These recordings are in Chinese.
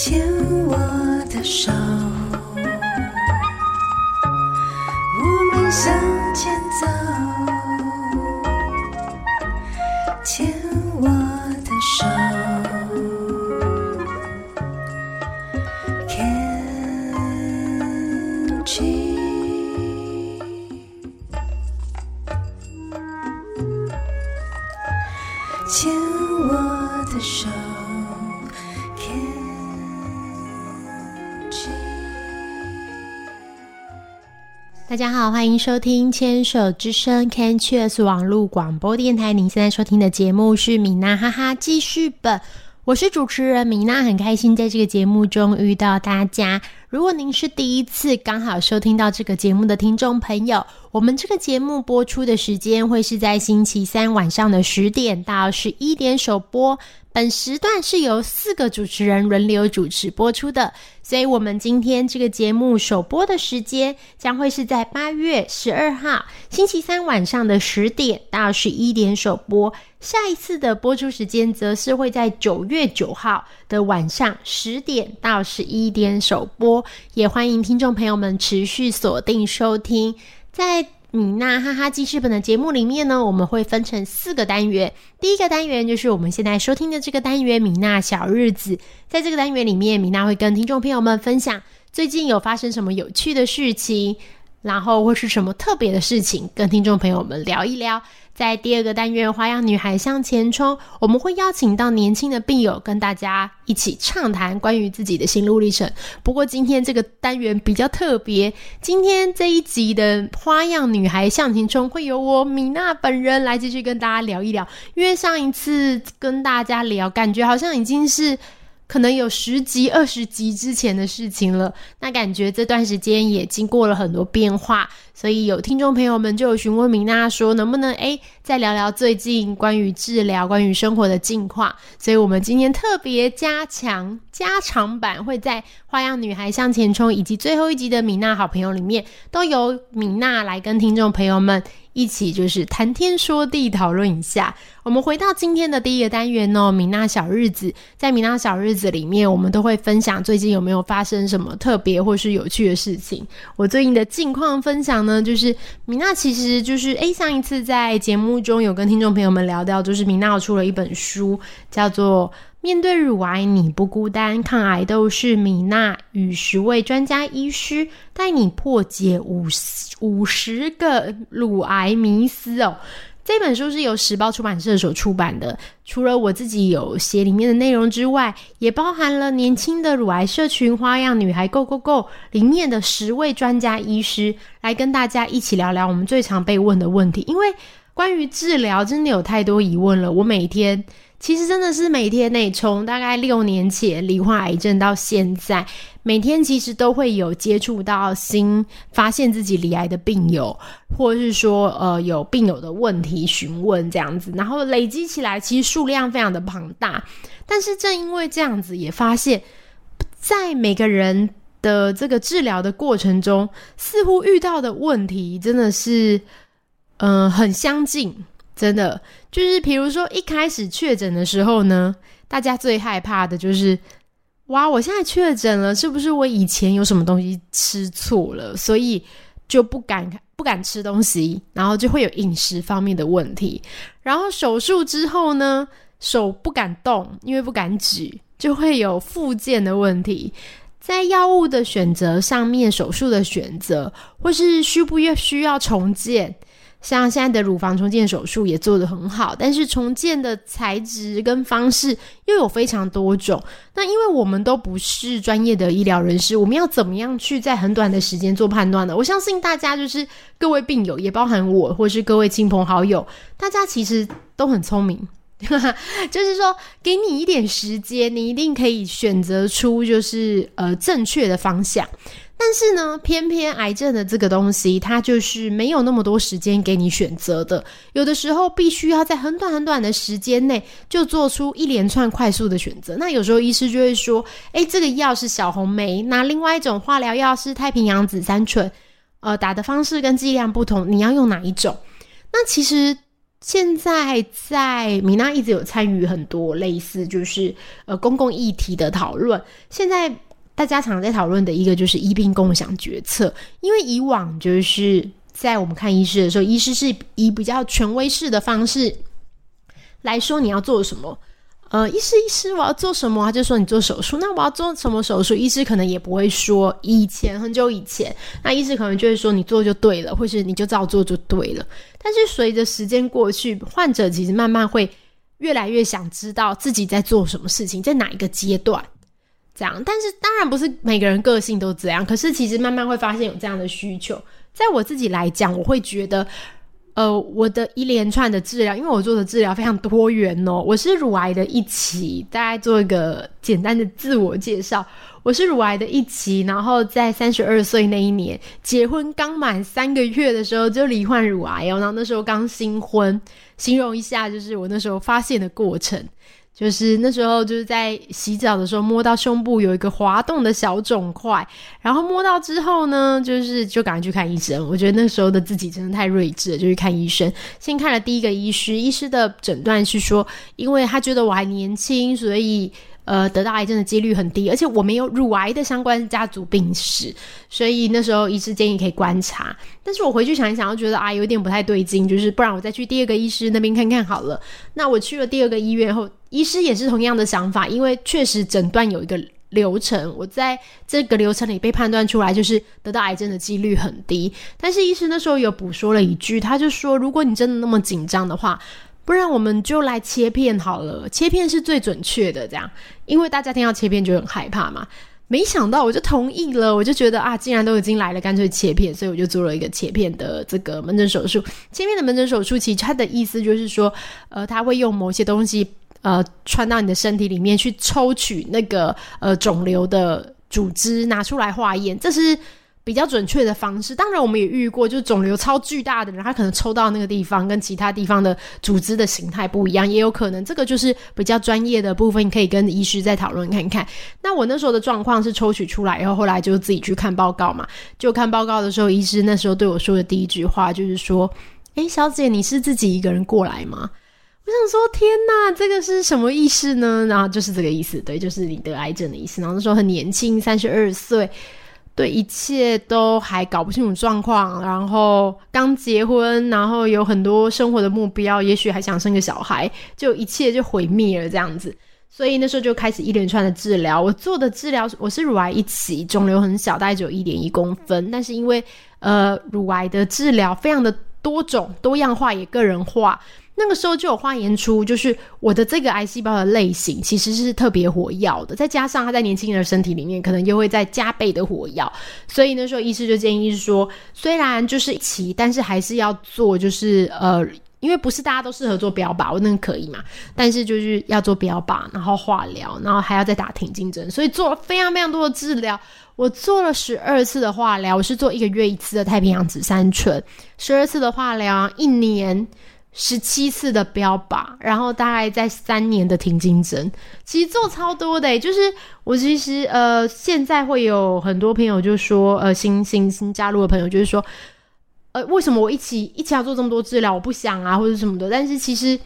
牵我的手，我们向前走。牵我的手，Can't you？牵我的手大家好，欢迎收听牵手之声 Can Cheers 网络广播电台。您现在收听的节目是米娜哈哈记事本，我是主持人米娜，很开心在这个节目中遇到大家。如果您是第一次刚好收听到这个节目的听众朋友，我们这个节目播出的时间会是在星期三晚上的十点到十一点首播。本时段是由四个主持人轮流主持播出的，所以我们今天这个节目首播的时间将会是在八月十二号星期三晚上的十点到十一点首播。下一次的播出时间则是会在九月九号的晚上十点到十一点首播，也欢迎听众朋友们持续锁定收听。在米娜哈哈记事本的节目里面呢，我们会分成四个单元。第一个单元就是我们现在收听的这个单元——米娜小日子。在这个单元里面，米娜会跟听众朋友们分享最近有发生什么有趣的事情，然后或是什么特别的事情，跟听众朋友们聊一聊。在第二个单元《花样女孩向前冲》，我们会邀请到年轻的病友跟大家一起畅谈关于自己的心路历程。不过今天这个单元比较特别，今天这一集的《花样女孩向前冲》会由我米娜本人来继续跟大家聊一聊。因为上一次跟大家聊，感觉好像已经是。可能有十集、二十集之前的事情了，那感觉这段时间也经过了很多变化，所以有听众朋友们就有询问米娜说，能不能诶再聊聊最近关于治疗、关于生活的近况？所以我们今天特别加强加长版，会在《花样女孩向前冲》以及最后一集的米娜好朋友里面，都由米娜来跟听众朋友们。一起就是谈天说地，讨论一下。我们回到今天的第一个单元哦，米娜小日子。在米娜小日子里面，我们都会分享最近有没有发生什么特别或是有趣的事情。我最近的近况分享呢，就是米娜其实就是诶，上一次在节目中有跟听众朋友们聊到，就是米娜出了一本书，叫做。面对乳癌，你不孤单。抗癌斗士米娜与十位专家医师带你破解五十五十个乳癌迷思哦。这本书是由时报出版社所出版的。除了我自己有写里面的内容之外，也包含了年轻的乳癌社群花样女孩 Go Go Go 里面的十位专家医师来跟大家一起聊聊我们最常被问的问题。因为关于治疗，真的有太多疑问了。我每天。其实真的是每天内，从大概六年前罹患癌症到现在，每天其实都会有接触到新发现自己罹癌的病友，或者是说呃有病友的问题询问这样子，然后累积起来，其实数量非常的庞大。但是正因为这样子，也发现，在每个人的这个治疗的过程中，似乎遇到的问题真的是，嗯，很相近。真的就是，比如说一开始确诊的时候呢，大家最害怕的就是，哇，我现在确诊了，是不是我以前有什么东西吃错了，所以就不敢不敢吃东西，然后就会有饮食方面的问题。然后手术之后呢，手不敢动，因为不敢举，就会有复健的问题。在药物的选择上面，手术的选择，或是需不需要重建。像现在的乳房重建手术也做得很好，但是重建的材质跟方式又有非常多种。那因为我们都不是专业的医疗人士，我们要怎么样去在很短的时间做判断呢？我相信大家就是各位病友，也包含我，或是各位亲朋好友，大家其实都很聪明，就是说给你一点时间，你一定可以选择出就是呃正确的方向。但是呢，偏偏癌症的这个东西，它就是没有那么多时间给你选择的。有的时候必须要在很短很短的时间内就做出一连串快速的选择。那有时候医师就会说：“诶，这个药是小红莓，那另外一种化疗药是太平洋紫杉醇，呃，打的方式跟剂量不同，你要用哪一种？”那其实现在在米娜一直有参与很多类似就是呃公共议题的讨论。现在大家常在讨论的一个就是医病共享决策，因为以往就是在我们看医师的时候，医师是以比较权威式的方式来说你要做什么。呃，医师医师，我要做什么？他就说你做手术。那我要做什么手术？医师可能也不会说。以前很久以前，那医师可能就会说你做就对了，或是你就照做就对了。但是随着时间过去，患者其实慢慢会越来越想知道自己在做什么事情，在哪一个阶段这样。但是当然不是每个人个性都这样，可是其实慢慢会发现有这样的需求。在我自己来讲，我会觉得。呃，我的一连串的治疗，因为我做的治疗非常多元哦。我是乳癌的一期，大概做一个简单的自我介绍。我是乳癌的一期，然后在三十二岁那一年，结婚刚满三个月的时候就罹患乳癌哦。然后那时候刚新婚，形容一下，就是我那时候发现的过程。就是那时候，就是在洗澡的时候摸到胸部有一个滑动的小肿块，然后摸到之后呢，就是就赶快去看医生。我觉得那时候的自己真的太睿智了，就去看医生。先看了第一个医师，医师的诊断是说，因为他觉得我还年轻，所以。呃，得到癌症的几率很低，而且我没有乳癌的相关家族病史，所以那时候医师建议可以观察。但是我回去想一想，又觉得啊，有点不太对劲，就是不然我再去第二个医师那边看看好了。那我去了第二个医院后，医师也是同样的想法，因为确实诊断有一个流程，我在这个流程里被判断出来就是得到癌症的几率很低。但是医师那时候有补说了一句，他就说，如果你真的那么紧张的话。不然我们就来切片好了，切片是最准确的，这样，因为大家听到切片就很害怕嘛。没想到我就同意了，我就觉得啊，既然都已经来了，干脆切片，所以我就做了一个切片的这个门诊手术。切片的门诊手术，其实它的意思就是说，呃，他会用某些东西，呃，穿到你的身体里面去抽取那个呃肿瘤的组织，拿出来化验，这是。比较准确的方式，当然我们也遇过，就肿瘤超巨大的人，他可能抽到那个地方跟其他地方的组织的形态不一样，也有可能这个就是比较专业的部分，你可以跟医师再讨论看看。那我那时候的状况是抽取出来以后，后来就自己去看报告嘛。就看报告的时候，医师那时候对我说的第一句话就是说：“诶，小姐，你是自己一个人过来吗？”我想说：“天哪，这个是什么意思呢？”然后就是这个意思，对，就是你得癌症的意思。然后那时候很年轻，三十二岁。对一切都还搞不清楚状况，然后刚结婚，然后有很多生活的目标，也许还想生个小孩，就一切就毁灭了这样子。所以那时候就开始一连串的治疗。我做的治疗，我是乳癌一期，肿瘤很小，大概只有一点一公分，但是因为呃乳癌的治疗非常的多种多样化，也个人化。那个时候就有化验出，就是我的这个癌细胞的类型其实是特别活跃的，再加上它在年轻人的身体里面可能又会再加倍的活跃，所以那时候医师就建议说，虽然就是期，但是还是要做，就是呃，因为不是大家都适合做标靶，我那个可以嘛，但是就是要做标靶，然后化疗，然后还要再打挺进针，所以做了非常非常多的治疗。我做了十二次的化疗，我是做一个月一次的太平洋紫杉醇，十二次的化疗，一年。十七次的标靶，然后大概在三年的停经针，其实做超多的。就是我其实呃，现在会有很多朋友就说，呃，新新新加入的朋友就是说，呃，为什么我一起一起要做这么多治疗？我不想啊，或者什么的。但是其实。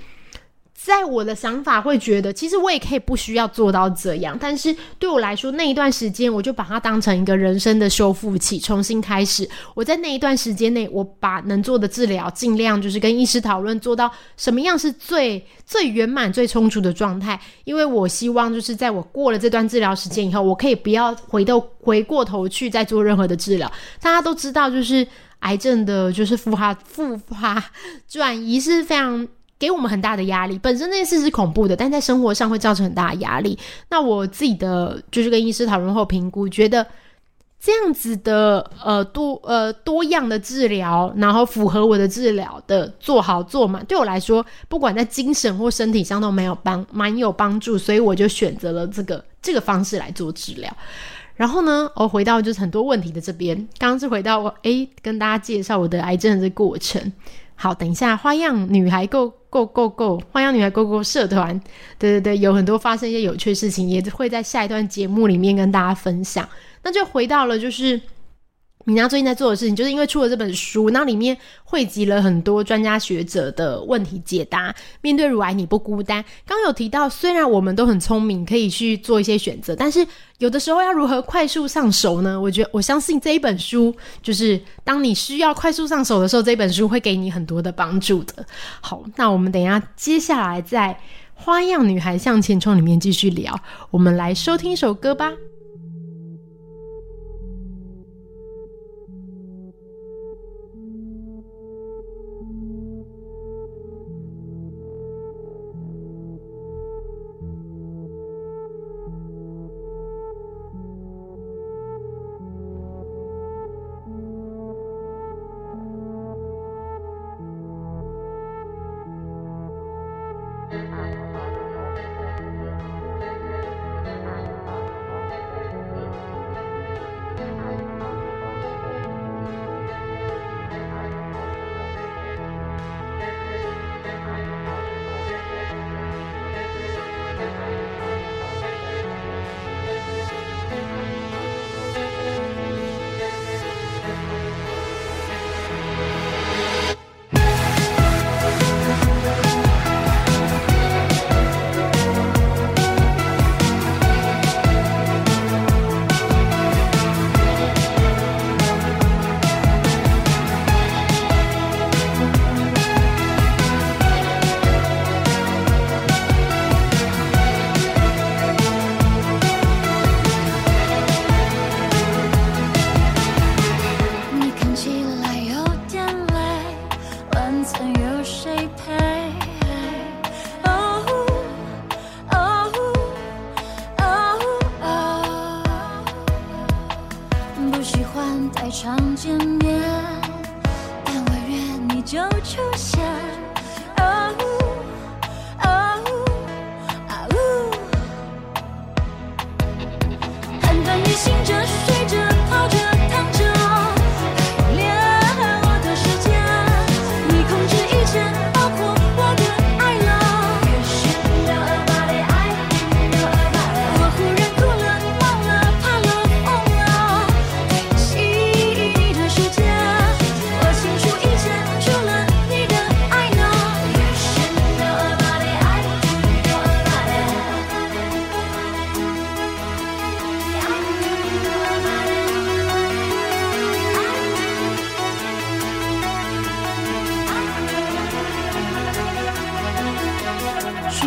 在我的想法会觉得，其实我也可以不需要做到这样，但是对我来说，那一段时间我就把它当成一个人生的修复期，重新开始。我在那一段时间内，我把能做的治疗尽量就是跟医师讨论，做到什么样是最最圆满、最充足的状态。因为我希望就是在我过了这段治疗时间以后，我可以不要回头回过头去再做任何的治疗。大家都知道，就是癌症的，就是复发复发转移是非常。给我们很大的压力，本身那件事是恐怖的，但在生活上会造成很大的压力。那我自己的就是跟医师讨论后评估，觉得这样子的呃多呃多样的治疗，然后符合我的治疗的做好做满，对我来说，不管在精神或身体上都没有帮蛮有帮助，所以我就选择了这个这个方式来做治疗。然后呢，我回到就是很多问题的这边，刚刚是回到我诶，跟大家介绍我的癌症的这过程。好，等一下，花样女孩 Go Go Go Go，花样女孩 Go Go 社团，对对对，有很多发生一些有趣的事情，也会在下一段节目里面跟大家分享。那就回到了，就是米娜最近在做的事情，就是因为出了这本书，那里面汇集了很多专家学者的问题解答。面对乳癌，你不孤单。刚有提到，虽然我们都很聪明，可以去做一些选择，但是有的时候要如何快速上手呢？我觉得，我相信这一本书，就是当你需要快速上手的时候，这本书会给你很多的帮助的。好，那我们等一下接下来在《花样女孩向前冲》里面继续聊。我们来收听一首歌吧。晚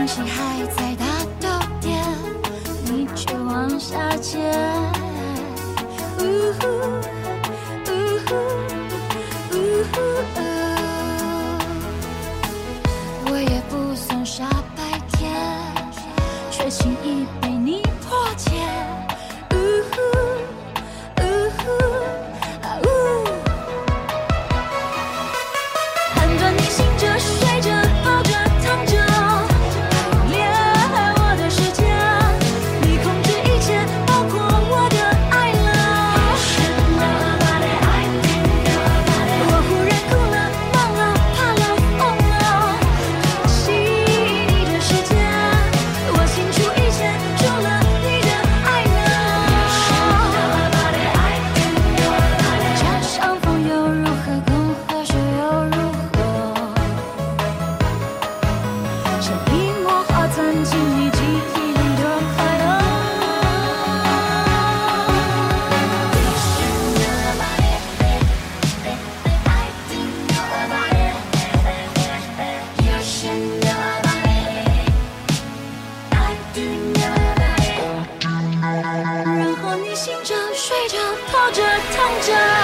心还在藏着。